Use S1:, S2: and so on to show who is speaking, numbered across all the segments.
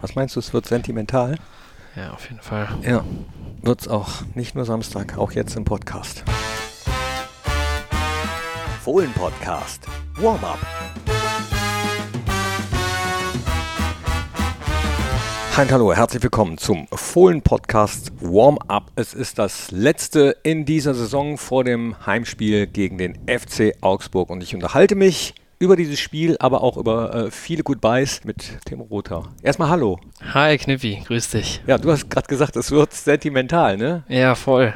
S1: Was meinst du, es wird sentimental?
S2: Ja, auf jeden Fall.
S1: Ja, wird es auch. Nicht nur Samstag, auch jetzt im Podcast. Fohlen-Podcast. Warm-up. Hi und hallo, herzlich willkommen zum Fohlen-Podcast Warm-up. Es ist das letzte in dieser Saison vor dem Heimspiel gegen den FC Augsburg und ich unterhalte mich über dieses Spiel, aber auch über äh, viele Goodbyes mit Tim Rother. Erstmal hallo.
S2: Hi Knippi, grüß dich.
S1: Ja, du hast gerade gesagt, es wird sentimental, ne?
S2: Ja, voll.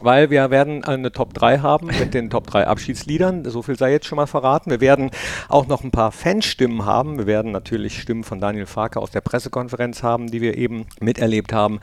S1: Weil wir werden eine Top 3 haben mit den Top 3 Abschiedsliedern. So viel sei jetzt schon mal verraten. Wir werden auch noch ein paar Fanstimmen haben. Wir werden natürlich Stimmen von Daniel Farke aus der Pressekonferenz haben, die wir eben miterlebt haben.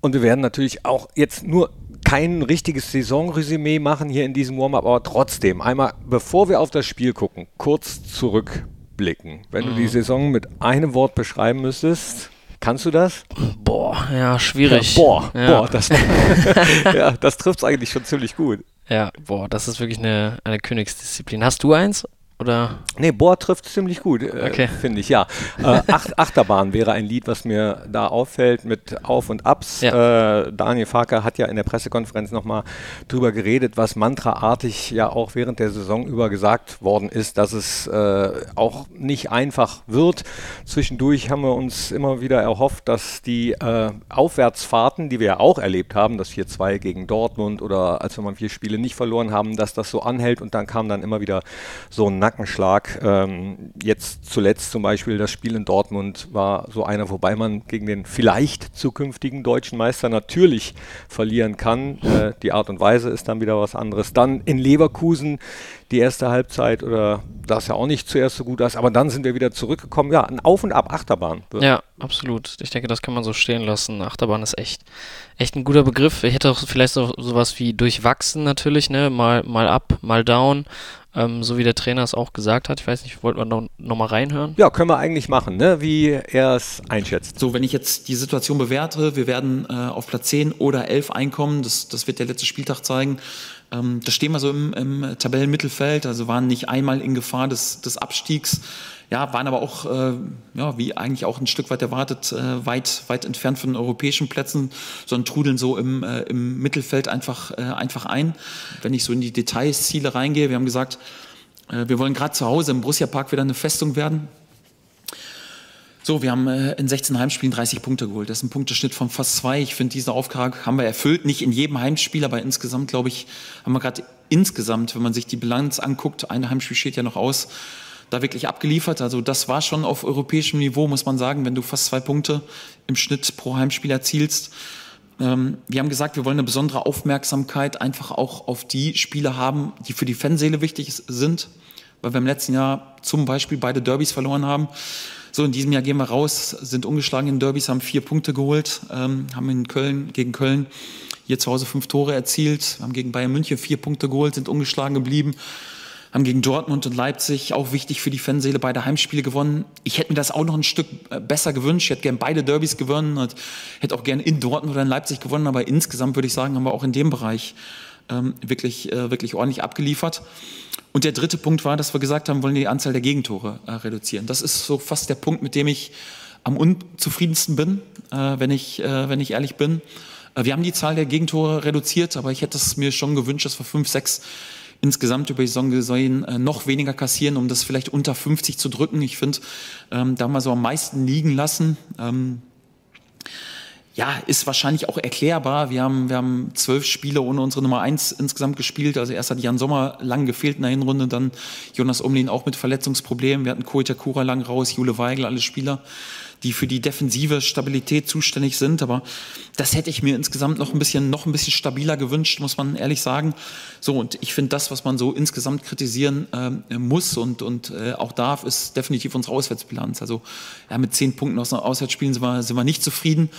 S1: Und wir werden natürlich auch jetzt nur kein richtiges Saisonresümee machen hier in diesem Warm-up, aber trotzdem einmal, bevor wir auf das Spiel gucken, kurz zurückblicken. Wenn mhm. du die mhm. Saison mit einem Wort beschreiben müsstest, kannst du das?
S2: Boah, ja, schwierig.
S1: Ja, boah, ja. boah, das, ja, das trifft es eigentlich schon ziemlich gut.
S2: Ja, boah, das ist wirklich eine, eine Königsdisziplin. Hast du eins? Oder?
S1: Nee, Bohr trifft ziemlich gut, äh, okay. finde ich, ja. Äh, Acht, Achterbahn wäre ein Lied, was mir da auffällt mit Auf und Abs. Ja. Äh, Daniel Farker hat ja in der Pressekonferenz nochmal drüber geredet, was mantraartig ja auch während der Saison über gesagt worden ist, dass es äh, auch nicht einfach wird. Zwischendurch haben wir uns immer wieder erhofft, dass die äh, Aufwärtsfahrten, die wir ja auch erlebt haben, das 4-2 gegen Dortmund oder als wir mal vier Spiele nicht verloren haben, dass das so anhält und dann kam dann immer wieder so ein Nackenschlag. Ähm, jetzt zuletzt zum Beispiel das Spiel in Dortmund war so einer, wobei man gegen den vielleicht zukünftigen deutschen Meister natürlich verlieren kann. Äh, die Art und Weise ist dann wieder was anderes. Dann in Leverkusen die erste Halbzeit oder das ja auch nicht zuerst so gut aus, aber dann sind wir wieder zurückgekommen. Ja, ein Auf und Ab Achterbahn.
S2: Ja, absolut. Ich denke, das kann man so stehen lassen. Achterbahn ist echt, echt ein guter Begriff. Ich hätte auch vielleicht so sowas wie durchwachsen natürlich, ne? Mal, mal up, mal down ähm, so wie der Trainer es auch gesagt hat. Ich weiß nicht, wollten wir noch, noch mal reinhören?
S1: Ja, können wir eigentlich machen, ne? wie er es einschätzt.
S3: So, wenn ich jetzt die Situation bewerte, wir werden äh, auf Platz 10 oder 11 einkommen, das, das wird der letzte Spieltag zeigen. Ähm, da stehen wir so im, im Tabellenmittelfeld, also waren nicht einmal in Gefahr des, des Abstiegs ja, waren aber auch, äh, ja, wie eigentlich auch ein Stück weit erwartet, äh, weit, weit entfernt von den europäischen Plätzen, sondern trudeln so im, äh, im Mittelfeld einfach, äh, einfach ein. Wenn ich so in die Details, Ziele reingehe, wir haben gesagt, äh, wir wollen gerade zu Hause im Borussia Park wieder eine Festung werden. So, wir haben äh, in 16 Heimspielen 30 Punkte geholt. Das ist ein Punkteschnitt von fast zwei. Ich finde, diese Aufgabe haben wir erfüllt. Nicht in jedem Heimspiel, aber insgesamt, glaube ich, haben wir gerade insgesamt, wenn man sich die Bilanz anguckt, ein Heimspiel steht ja noch aus, da wirklich abgeliefert. Also das war schon auf europäischem Niveau, muss man sagen, wenn du fast zwei Punkte im Schnitt pro Heimspiel erzielst. Ähm, wir haben gesagt, wir wollen eine besondere Aufmerksamkeit einfach auch auf die Spiele haben, die für die Fanseele wichtig sind, weil wir im letzten Jahr zum Beispiel beide Derbys verloren haben. So, in diesem Jahr gehen wir raus, sind ungeschlagen in Derbys, haben vier Punkte geholt, ähm, haben in Köln, gegen Köln hier zu Hause fünf Tore erzielt, haben gegen Bayern München vier Punkte geholt, sind ungeschlagen geblieben haben gegen Dortmund und Leipzig auch wichtig für die Fanseele beide Heimspiele gewonnen. Ich hätte mir das auch noch ein Stück äh, besser gewünscht. Ich hätte gern beide Derbys gewonnen und hätte auch gern in Dortmund oder in Leipzig gewonnen. Aber insgesamt würde ich sagen, haben wir auch in dem Bereich ähm, wirklich, äh, wirklich ordentlich abgeliefert. Und der dritte Punkt war, dass wir gesagt haben, wollen die Anzahl der Gegentore äh, reduzieren. Das ist so fast der Punkt, mit dem ich am unzufriedensten bin, äh, wenn, ich, äh, wenn ich ehrlich bin. Äh, wir haben die Zahl der Gegentore reduziert, aber ich hätte es mir schon gewünscht, dass wir fünf, sechs insgesamt über die Saison gesehen äh, noch weniger kassieren, um das vielleicht unter 50 zu drücken. Ich finde, ähm, da wir so am meisten liegen lassen. Ähm, ja, ist wahrscheinlich auch erklärbar. Wir haben, wir haben zwölf Spiele ohne unsere Nummer eins insgesamt gespielt. Also erst hat Jan Sommer lang gefehlt in der Hinrunde, dann Jonas Umlin auch mit Verletzungsproblemen. Wir hatten Koita Kura lang raus, Jule Weigel, alle Spieler die für die defensive Stabilität zuständig sind. Aber das hätte ich mir insgesamt noch ein bisschen, noch ein bisschen stabiler gewünscht, muss man ehrlich sagen. So, und ich finde das, was man so insgesamt kritisieren äh, muss und, und äh, auch darf, ist definitiv unsere Auswärtsbilanz. Also ja, mit zehn Punkten aus Auswärtsspielen sind wir, sind wir nicht zufrieden.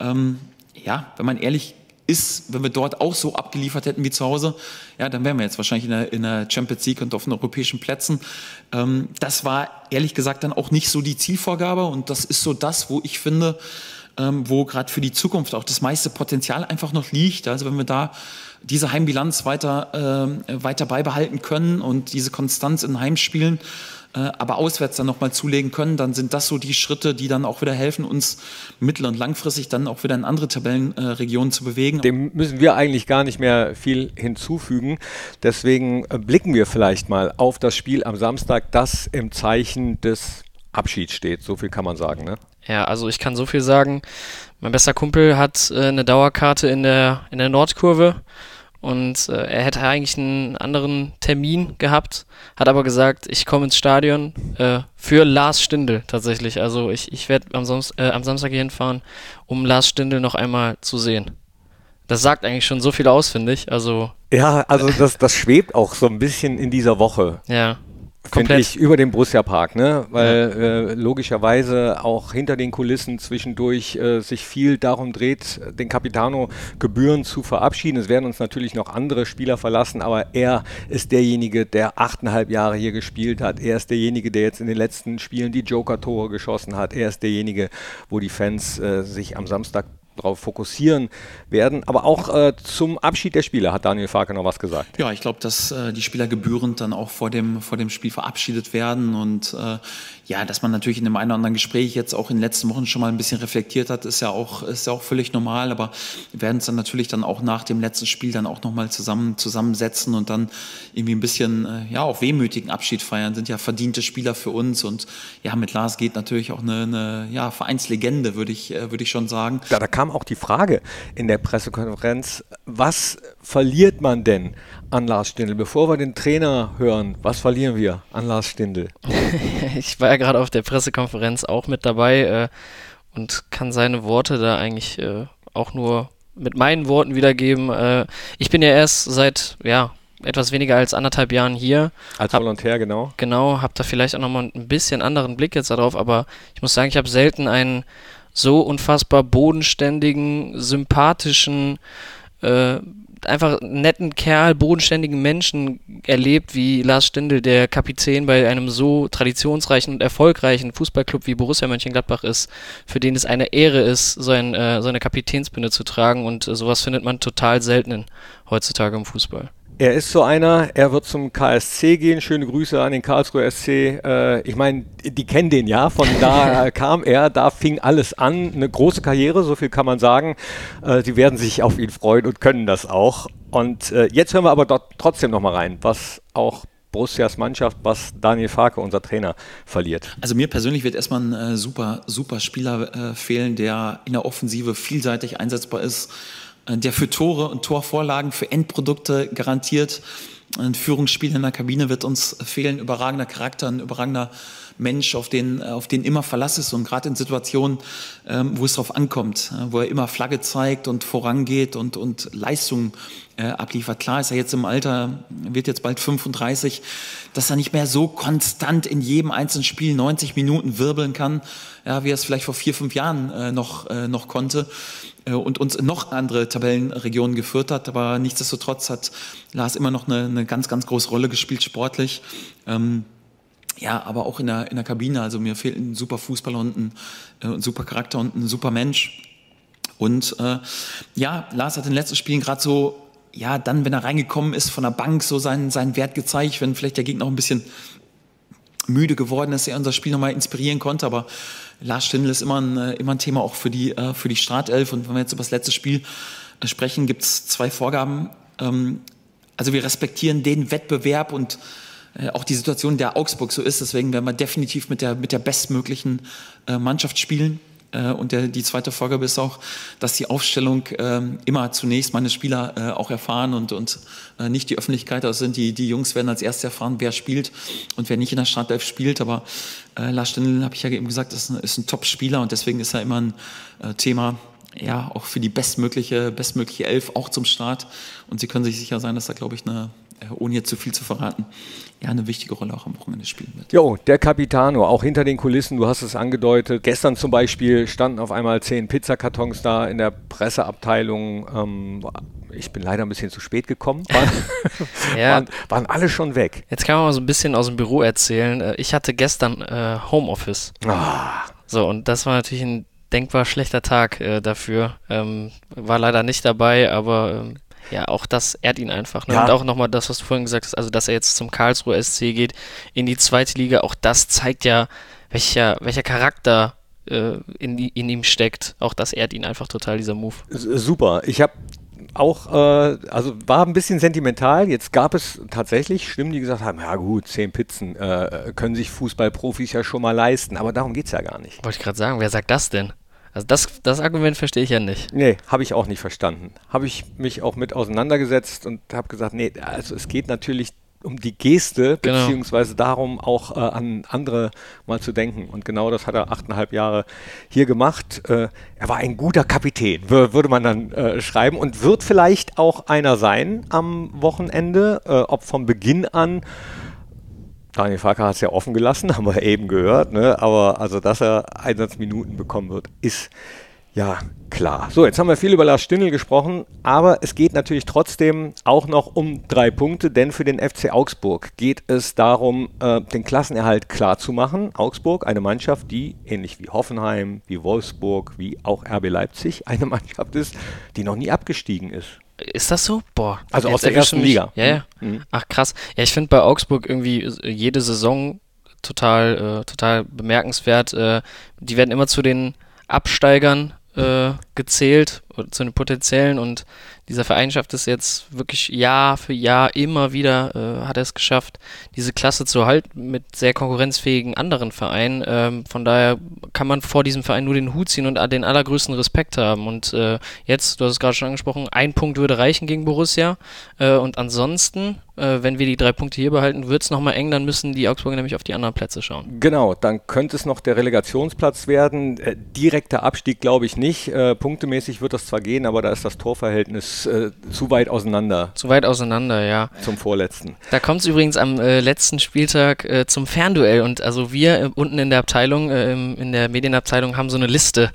S3: Ähm, ja, wenn man ehrlich ist, wenn wir dort auch so abgeliefert hätten wie zu Hause, ja, dann wären wir jetzt wahrscheinlich in der, in der Champions League und auf den europäischen Plätzen. Ähm, das war ehrlich gesagt dann auch nicht so die Zielvorgabe und das ist so das, wo ich finde, ähm, wo gerade für die Zukunft auch das meiste Potenzial einfach noch liegt. Also wenn wir da diese Heimbilanz weiter, äh, weiter beibehalten können und diese Konstanz in Heimspielen, aber auswärts dann nochmal zulegen können, dann sind das so die Schritte, die dann auch wieder helfen, uns mittel- und langfristig dann auch wieder in andere Tabellenregionen zu bewegen.
S1: Dem müssen wir eigentlich gar nicht mehr viel hinzufügen. Deswegen äh, blicken wir vielleicht mal auf das Spiel am Samstag, das im Zeichen des Abschieds steht. So viel kann man sagen, ne?
S2: Ja, also ich kann so viel sagen. Mein bester Kumpel hat äh, eine Dauerkarte in der, in der Nordkurve und äh, er hätte eigentlich einen anderen Termin gehabt, hat aber gesagt, ich komme ins Stadion äh, für Lars Stindl tatsächlich. Also ich, ich werde am, äh, am Samstag hier hinfahren, um Lars Stindl noch einmal zu sehen. Das sagt eigentlich schon so viel aus, finde ich. Also
S1: ja, also das, das schwebt auch so ein bisschen in dieser Woche.
S2: Ja
S1: finde ich, über den Borussia Park, ne? weil ja. äh, logischerweise auch hinter den Kulissen zwischendurch äh, sich viel darum dreht, den Capitano Gebühren zu verabschieden. Es werden uns natürlich noch andere Spieler verlassen, aber er ist derjenige, der achteinhalb Jahre hier gespielt hat. Er ist derjenige, der jetzt in den letzten Spielen die Joker-Tore geschossen hat. Er ist derjenige, wo die Fans äh, sich am Samstag darauf fokussieren werden. Aber auch äh, zum Abschied der Spieler hat Daniel Farke noch was gesagt.
S3: Ja, ich glaube, dass äh, die Spieler gebührend dann auch vor dem, vor dem Spiel verabschiedet werden und äh, ja, dass man natürlich in dem einen oder anderen Gespräch jetzt auch in den letzten Wochen schon mal ein bisschen reflektiert hat, ist ja auch, ist ja auch völlig normal, aber wir werden es dann natürlich dann auch nach dem letzten Spiel dann auch nochmal zusammen, zusammensetzen und dann irgendwie ein bisschen, äh, ja, auch wehmütigen Abschied feiern, sind ja verdiente Spieler für uns und ja, mit Lars geht natürlich auch eine, eine ja, Vereinslegende, würde ich, äh, würde ich schon sagen.
S1: Da, da kam auch die Frage in der Pressekonferenz, was verliert man denn an Lars Stindl? Bevor wir den Trainer hören, was verlieren wir an Lars Stindl?
S2: ich war ja gerade auf der Pressekonferenz auch mit dabei äh, und kann seine Worte da eigentlich äh, auch nur mit meinen Worten wiedergeben. Äh, ich bin ja erst seit, ja, etwas weniger als anderthalb Jahren hier.
S1: Als hab, Volontär, genau.
S2: Genau, habe da vielleicht auch nochmal ein bisschen anderen Blick jetzt darauf, aber ich muss sagen, ich habe selten einen so unfassbar bodenständigen, sympathischen, äh, einfach netten Kerl, bodenständigen Menschen erlebt, wie Lars Stindl, der Kapitän bei einem so traditionsreichen und erfolgreichen Fußballclub wie Borussia Mönchengladbach ist, für den es eine Ehre ist, sein, äh, seine Kapitänsbinde zu tragen und äh, sowas findet man total selten heutzutage im Fußball.
S1: Er ist so einer, er wird zum KSC gehen. Schöne Grüße an den Karlsruher SC. Äh, ich meine, die kennen den ja, von da kam er, da fing alles an. Eine große Karriere, so viel kann man sagen. Äh, sie werden sich auf ihn freuen und können das auch. Und äh, jetzt hören wir aber dort trotzdem nochmal rein, was auch Borussias Mannschaft, was Daniel Farke, unser Trainer, verliert?
S3: Also mir persönlich wird erstmal ein äh, super, super Spieler äh, fehlen, der in der Offensive vielseitig einsetzbar ist der für Tore und Torvorlagen, für Endprodukte garantiert. Ein Führungsspiel in der Kabine wird uns fehlen. Überragender Charakter, ein überragender Mensch, auf den, auf den immer Verlass ist und gerade in Situationen, ähm, wo es darauf ankommt, äh, wo er immer Flagge zeigt und vorangeht und, und Leistung äh, abliefert. Klar ist er jetzt im Alter, wird jetzt bald 35, dass er nicht mehr so konstant in jedem einzelnen Spiel 90 Minuten wirbeln kann, ja, wie er es vielleicht vor vier, fünf Jahren äh, noch, äh, noch konnte äh, und uns in noch andere Tabellenregionen geführt hat. Aber nichtsdestotrotz hat Lars immer noch eine, eine ganz, ganz große Rolle gespielt, sportlich. Ähm, ja, aber auch in der, in der Kabine. Also mir fehlt ein super Fußballer und ein, äh, ein super Charakter und ein super Mensch. Und äh, ja, Lars hat in den letzten Spielen gerade so, ja, dann, wenn er reingekommen ist von der Bank, so seinen, seinen Wert gezeigt, wenn vielleicht der Gegner auch ein bisschen müde geworden ist, er unser Spiel nochmal inspirieren konnte. Aber Lars Stindl ist immer ein, äh, immer ein Thema auch für die, äh, für die Startelf. Und wenn wir jetzt über das letzte Spiel äh, sprechen, gibt es zwei Vorgaben. Ähm, also wir respektieren den Wettbewerb und auch die Situation der Augsburg so ist. Deswegen werden wir definitiv mit der, mit der bestmöglichen äh, Mannschaft spielen. Äh, und der, die zweite Vorgabe ist auch, dass die Aufstellung äh, immer zunächst meine Spieler äh, auch erfahren und, und äh, nicht die Öffentlichkeit. Also sind die, die Jungs werden als erstes erfahren, wer spielt und wer nicht in der Startelf spielt. Aber äh, Lars Stindl, habe ich ja eben gesagt, ist ein, ist ein Top-Spieler und deswegen ist er immer ein äh, Thema, ja, auch für die bestmögliche, bestmögliche Elf, auch zum Start. Und Sie können sich sicher sein, dass da, glaube ich, eine, ohne jetzt zu viel zu verraten, ja eine wichtige Rolle auch am Wochenende spielen wird.
S1: Jo, der Capitano, auch hinter den Kulissen, du hast es angedeutet. Gestern zum Beispiel standen auf einmal zehn Pizzakartons da in der Presseabteilung. Ähm, ich bin leider ein bisschen zu spät gekommen. Waren, ja. waren, waren, alle schon weg.
S2: Jetzt kann man mal so ein bisschen aus dem Büro erzählen. Äh, ich hatte gestern äh, Homeoffice. Ah. So, und das war natürlich ein denkbar schlechter Tag äh, dafür. Ähm, war leider nicht dabei, aber ähm, Ja, auch das ehrt ihn einfach. Ne? Ja. Und auch nochmal das, was du vorhin gesagt hast, also dass er jetzt zum Karlsruhe SC geht, in die zweite Liga, auch das zeigt ja, welcher, welcher Charakter äh, in, in ihm steckt. Auch das ehrt ihn einfach total, dieser Move.
S1: Super. Ich habe auch, äh, also war ein bisschen sentimental. Jetzt gab es tatsächlich Stimmen, die gesagt haben, ja gut, zehn Pizzen äh, können sich Fußballprofis ja schon mal leisten, aber darum geht es ja gar nicht.
S2: Wollte ich gerade sagen, wer sagt das denn? Also das, das Argument verstehe ich ja nicht.
S1: Nee, habe ich auch nicht verstanden. Habe ich mich auch mit auseinandergesetzt und habe gesagt, nee, also es geht natürlich um die Geste, genau. beziehungsweise darum auch äh, an andere mal zu denken. Und genau das hat er achteinhalb Jahre hier gemacht. Äh, er war ein guter Kapitän, würde man dann äh, schreiben, und wird vielleicht auch einer sein am Wochenende, äh, ob vom Beginn an. Daniel Farker hat es ja offen gelassen, haben wir eben gehört, ne? aber also, dass er Einsatzminuten bekommen wird, ist ja, klar. So, jetzt haben wir viel über Lars Stindl gesprochen, aber es geht natürlich trotzdem auch noch um drei Punkte, denn für den FC Augsburg geht es darum, äh, den Klassenerhalt klar zu machen. Augsburg, eine Mannschaft, die ähnlich wie Hoffenheim, wie Wolfsburg, wie auch RB Leipzig eine Mannschaft ist, die noch nie abgestiegen ist.
S2: Ist das so?
S1: Boah. Also aus der ersten mich. Liga.
S2: Ja, ja. Mhm. Ach krass. Ja, ich finde bei Augsburg irgendwie jede Saison total, äh, total bemerkenswert. Äh, die werden immer zu den Absteigern äh, gezählt zu den potenziellen und dieser Verein schafft es jetzt wirklich Jahr für Jahr immer wieder, äh, hat er es geschafft, diese Klasse zu halten mit sehr konkurrenzfähigen anderen Vereinen. Ähm, von daher kann man vor diesem Verein nur den Hut ziehen und den allergrößten Respekt haben. Und äh, jetzt, du hast es gerade schon angesprochen, ein Punkt würde reichen gegen Borussia. Äh, und ansonsten, äh, wenn wir die drei Punkte hier behalten, wird es nochmal eng, dann müssen die Augsburger nämlich auf die anderen Plätze schauen.
S1: Genau, dann könnte es noch der Relegationsplatz werden. Äh, direkter Abstieg glaube ich nicht. Äh, punktemäßig wird das zwar gehen, aber da ist das Torverhältnis äh, zu weit auseinander.
S2: Zu weit auseinander, ja.
S1: Zum vorletzten.
S2: Da kommt es übrigens am äh, letzten Spieltag äh, zum Fernduell und also wir äh, unten in der Abteilung, äh, in der Medienabteilung haben so eine Liste,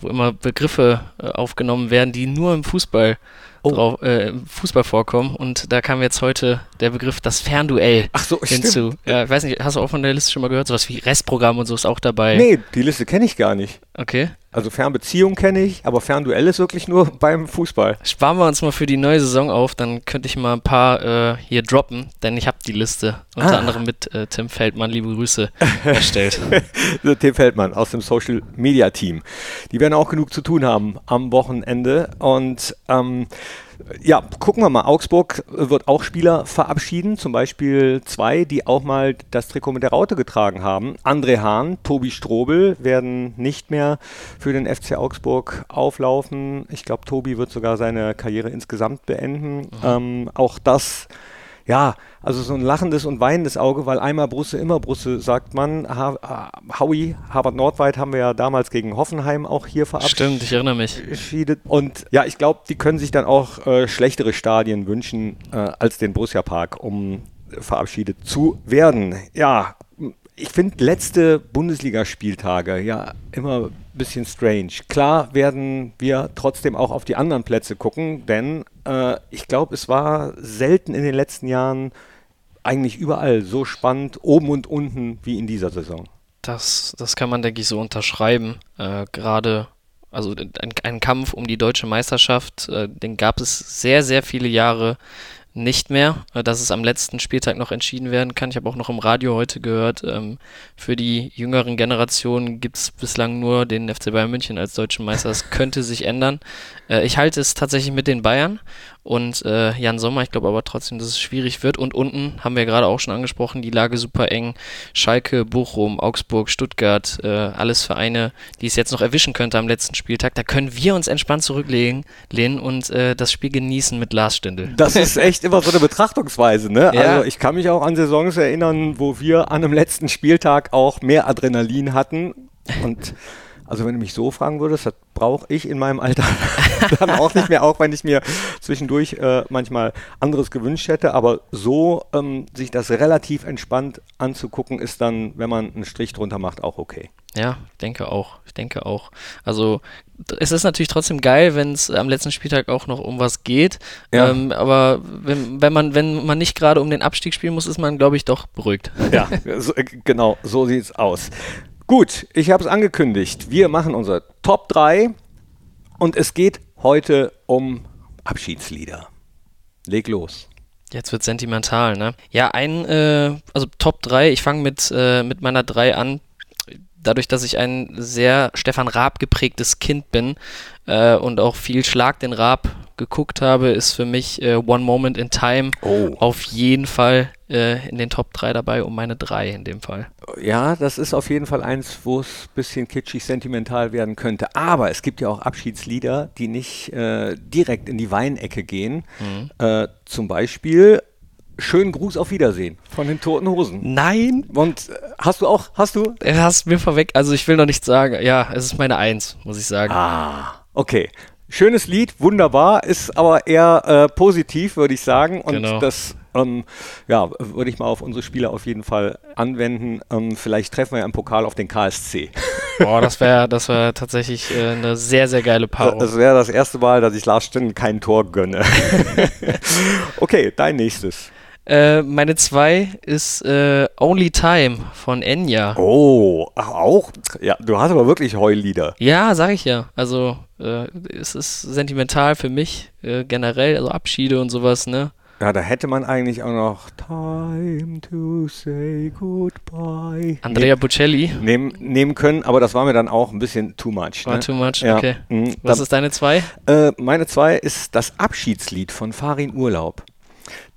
S2: wo immer Begriffe äh, aufgenommen werden, die nur im Fußball oh. drauf, äh, Fußball vorkommen. Und da kam jetzt heute der Begriff das Fernduell
S1: Ach so,
S2: hinzu. Ja, ich weiß nicht, hast du auch von der Liste schon mal gehört? Sowas wie Restprogramm und so ist auch dabei.
S1: Nee, die Liste kenne ich gar nicht.
S2: Okay.
S1: Also Fernbeziehung kenne ich, aber Fernduell ist wirklich nur beim Fußball.
S2: Sparen wir uns mal für die neue Saison auf, dann könnte ich mal ein paar äh, hier droppen, denn ich habe die Liste unter ah. anderem mit äh, Tim Feldmann, liebe Grüße, erstellt.
S1: Tim Feldmann aus dem Social Media Team. Die werden auch genug zu tun haben am Wochenende und ähm, ja, gucken wir mal. Augsburg wird auch Spieler verabschieden, zum Beispiel zwei, die auch mal das Trikot mit der Raute getragen haben. André Hahn, Tobi Strobel werden nicht mehr für den FC Augsburg auflaufen. Ich glaube, Tobi wird sogar seine Karriere insgesamt beenden. Mhm. Ähm, auch das ja, also so ein lachendes und weinendes Auge, weil einmal Brusse, immer Brusse, sagt man. Ha Howie, Harvard Nordweit haben wir ja damals gegen Hoffenheim auch hier verabschiedet.
S2: Stimmt, ich erinnere mich.
S1: Und ja, ich glaube, die können sich dann auch äh, schlechtere Stadien wünschen äh, als den Borussia Park, um verabschiedet zu werden. Ja, ich finde letzte Bundesligaspieltage ja immer bisschen strange. Klar werden wir trotzdem auch auf die anderen Plätze gucken, denn äh, ich glaube, es war selten in den letzten Jahren eigentlich überall so spannend, oben und unten, wie in dieser Saison.
S2: Das, das kann man, denke ich, so unterschreiben. Äh, Gerade, also ein, ein, Kampf um die deutsche Meisterschaft, äh, den gab es sehr, sehr viele Jahre nicht mehr, äh, dass es am letzten Spieltag noch entschieden werden kann. Ich habe auch noch im Radio heute gehört, ähm, für die jüngeren Generationen gibt es bislang nur den FC Bayern München als deutschen Meister. Das könnte sich ändern. Äh, ich halte es tatsächlich mit den Bayern und äh, Jan Sommer. Ich glaube aber trotzdem, dass es schwierig wird. Und unten haben wir gerade auch schon angesprochen, die Lage super eng. Schalke, Bochum, Augsburg, Stuttgart, äh, alles Vereine, die es jetzt noch erwischen könnte am letzten Spieltag. Da können wir uns entspannt zurücklehnen lehnen und äh, das Spiel genießen mit Lars Stindl.
S1: Das ist echt immer so eine Betrachtungsweise. Ne? Ja. Also ich kann mich auch an Saisons erinnern, wo wir an einem letzten Spieltag auch mehr Adrenalin hatten und also wenn du mich so fragen würdest, das brauche ich in meinem Alter dann auch nicht mehr, auch wenn ich mir zwischendurch äh, manchmal anderes gewünscht hätte. Aber so ähm, sich das relativ entspannt anzugucken, ist dann, wenn man einen Strich drunter macht, auch okay.
S2: Ja, ich denke auch. Ich denke auch. Also es ist natürlich trotzdem geil, wenn es am letzten Spieltag auch noch um was geht. Ja. Ähm, aber wenn, wenn, man, wenn man nicht gerade um den Abstieg spielen muss, ist man, glaube ich, doch beruhigt.
S1: Ja, so, äh, genau, so sieht es aus. Gut, ich habe es angekündigt. Wir machen unsere Top 3 und es geht heute um Abschiedslieder. Leg los.
S2: Jetzt wird sentimental, ne? Ja, ein, äh, also Top 3, ich fange mit, äh, mit meiner 3 an. Dadurch, dass ich ein sehr Stefan Raab geprägtes Kind bin äh, und auch viel Schlag den Raab geguckt habe, ist für mich äh, One Moment in Time oh. auf jeden Fall äh, in den Top 3 dabei, um meine 3 in dem Fall.
S1: Ja, das ist auf jeden Fall eins, wo es ein bisschen kitschig sentimental werden könnte. Aber es gibt ja auch Abschiedslieder, die nicht äh, direkt in die Weinecke gehen. Mhm. Äh, zum Beispiel Schönen Gruß auf Wiedersehen von den Toten Hosen.
S2: Nein.
S1: Und äh, hast du auch, hast du?
S2: Du hast mir vorweg, also ich will noch nicht sagen, ja, es ist meine Eins, muss ich sagen.
S1: Ah, okay. Schönes Lied, wunderbar, ist aber eher äh, positiv, würde ich sagen. Und genau. das ähm, ja, würde ich mal auf unsere Spieler auf jeden Fall anwenden. Ähm, vielleicht treffen wir ja im Pokal auf den KSC.
S2: Boah, das wäre das wär tatsächlich äh, eine sehr, sehr geile Paarung.
S1: Das wäre das erste Mal, dass ich Lars Stindl kein Tor gönne. okay, dein nächstes.
S2: Äh, meine zwei ist äh, Only Time von Enya.
S1: Oh, ach, auch? Ja, du hast aber wirklich Heullieder.
S2: Ja, sag ich ja. Also, äh, es ist sentimental für mich äh, generell, also Abschiede und sowas, ne?
S1: Ja, da hätte man eigentlich auch noch Time to say goodbye.
S2: Andrea Bocelli.
S1: Nehmen, nehmen können, aber das war mir dann auch ein bisschen too much.
S2: War ne? too much, ja. okay. Mhm. Was dann, ist deine zwei?
S1: Äh, meine zwei ist das Abschiedslied von Farin Urlaub.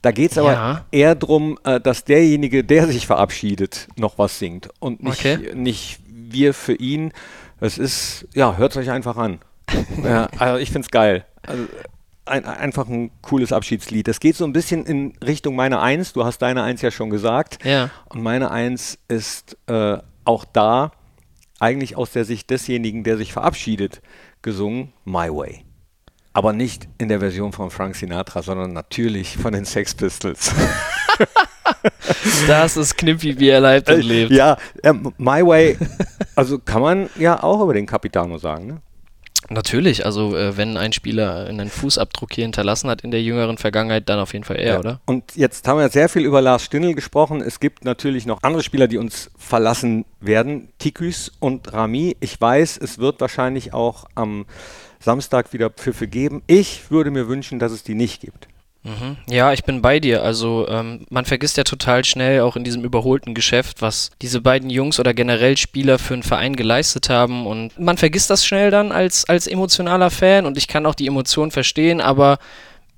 S1: Da geht es aber ja. eher darum, äh, dass derjenige, der sich verabschiedet, noch was singt und nicht, okay. nicht wir für ihn. Es ist, ja, hört es euch einfach an. ja, also ich finde es geil. Also, ein, einfach ein cooles Abschiedslied. Das geht so ein bisschen in Richtung meine Eins. Du hast deine Eins ja schon gesagt.
S2: Ja.
S1: Und meine Eins ist äh, auch da eigentlich aus der Sicht desjenigen, der sich verabschiedet, gesungen, My Way aber nicht in der Version von Frank Sinatra, sondern natürlich von den Sex Pistols.
S2: das ist Knippi, wie er lebt und äh, lebt.
S1: Ja, äh, My Way, also kann man ja auch über den Capitano sagen, ne?
S2: Natürlich, also äh, wenn ein Spieler einen Fußabdruck hier hinterlassen hat in der jüngeren Vergangenheit, dann auf jeden Fall er, ja. oder?
S1: Und jetzt haben wir sehr viel über Lars Stindl gesprochen. Es gibt natürlich noch andere Spieler, die uns verlassen werden. Tiküs und Rami. Ich weiß, es wird wahrscheinlich auch am Samstag wieder Pfiffe geben. Ich würde mir wünschen, dass es die nicht gibt.
S2: Mhm. Ja, ich bin bei dir. Also ähm, man vergisst ja total schnell auch in diesem überholten Geschäft, was diese beiden Jungs oder generell Spieler für einen Verein geleistet haben. Und man vergisst das schnell dann als, als emotionaler Fan und ich kann auch die Emotionen verstehen, aber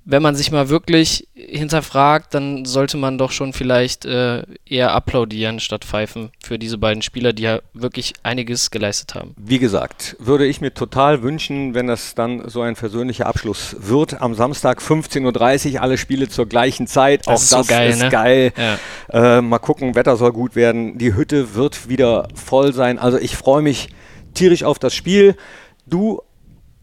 S2: wenn man sich mal wirklich hinterfragt, dann sollte man doch schon vielleicht äh, eher applaudieren statt pfeifen für diese beiden Spieler, die ja wirklich einiges geleistet haben.
S1: Wie gesagt, würde ich mir total wünschen, wenn das dann so ein versöhnlicher Abschluss wird. Am Samstag 15.30 Uhr alle Spiele zur gleichen Zeit.
S2: Das Auch ist das so geil, ist ne?
S1: geil. Ja. Äh, mal gucken, Wetter soll gut werden. Die Hütte wird wieder voll sein. Also ich freue mich tierisch auf das Spiel. Du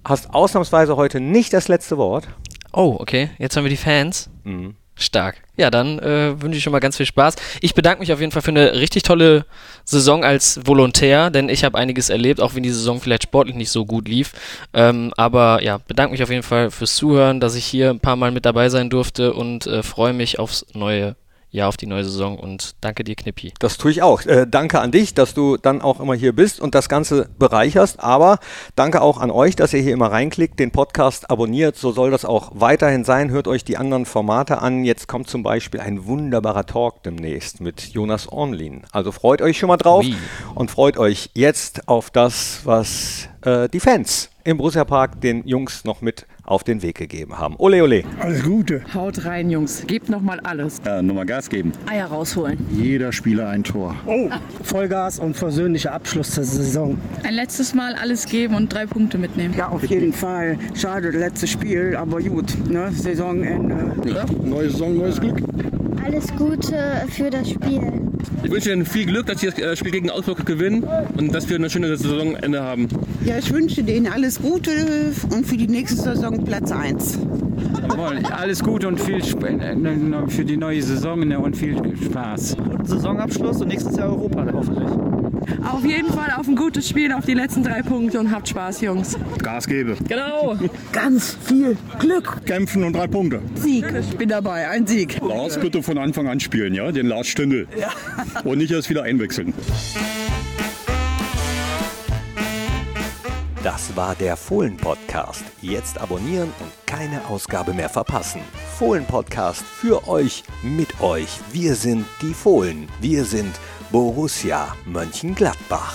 S1: hast ausnahmsweise heute nicht das letzte Wort.
S2: Oh, okay. Jetzt haben wir die Fans. Mhm. Stark. Ja, dann äh, wünsche ich schon mal ganz viel Spaß. Ich bedanke mich auf jeden Fall für eine richtig tolle Saison als Volontär, denn ich habe einiges erlebt, auch wenn die Saison vielleicht sportlich nicht so gut lief. Ähm, aber ja, bedanke mich auf jeden Fall fürs Zuhören, dass ich hier ein paar Mal mit dabei sein durfte und äh, freue mich aufs neue ja auf die neue Saison und danke dir, Knippi.
S1: Das tue ich auch. Äh, danke an dich, dass du dann auch immer hier bist und das Ganze bereicherst. Aber danke auch an euch, dass ihr hier immer reinklickt, den Podcast abonniert. So soll das auch weiterhin sein. Hört euch die anderen Formate an. Jetzt kommt zum Beispiel ein wunderbarer Talk demnächst mit Jonas Ornlin. Also freut euch schon mal drauf Wie? und freut euch jetzt auf das, was äh, die Fans im Borussia Park den Jungs noch mit auf den Weg gegeben haben. Ole, ole.
S4: Alles Gute.
S5: Haut rein, Jungs. Gebt nochmal alles.
S6: Ja, nochmal Gas geben.
S5: Eier rausholen.
S6: Jeder Spieler ein Tor.
S4: Oh. Vollgas und versöhnlicher Abschluss der Saison.
S5: Ein letztes Mal alles geben und drei Punkte mitnehmen.
S4: Ja, auf jeden Fall. Schade, letztes Spiel, aber gut. Ne? Saisonende.
S6: Ja, neue Saison, neues Glück.
S7: Alles Gute für das Spiel.
S6: Ich wünsche Ihnen viel Glück, dass Sie das äh, Spiel gegen Augsburg gewinnen und dass wir eine schöne Saisonende haben.
S8: Ja, ich wünsche denen alles Gute und für die nächste Saison Platz 1.
S9: Jawohl, alles Gute und viel Sp äh, für die neue Saison ne, und viel Spaß.
S10: Guten Saisonabschluss und nächstes Jahr Europa hoffentlich.
S5: Auf jeden Fall auf ein gutes Spiel, auf die letzten drei Punkte und habt Spaß, Jungs.
S6: Gas gebe.
S5: Genau.
S8: Ganz viel Glück.
S6: Kämpfen und drei Punkte.
S8: Sieg. Ich bin dabei, ein Sieg.
S6: Lars bitte von Anfang an spielen, ja? Den Lars Stündel. Ja. Und nicht erst wieder einwechseln.
S1: Das war der Fohlen-Podcast. Jetzt abonnieren und keine Ausgabe mehr verpassen. Fohlen-Podcast für euch, mit euch. Wir sind die Fohlen. Wir sind Borussia Mönchengladbach.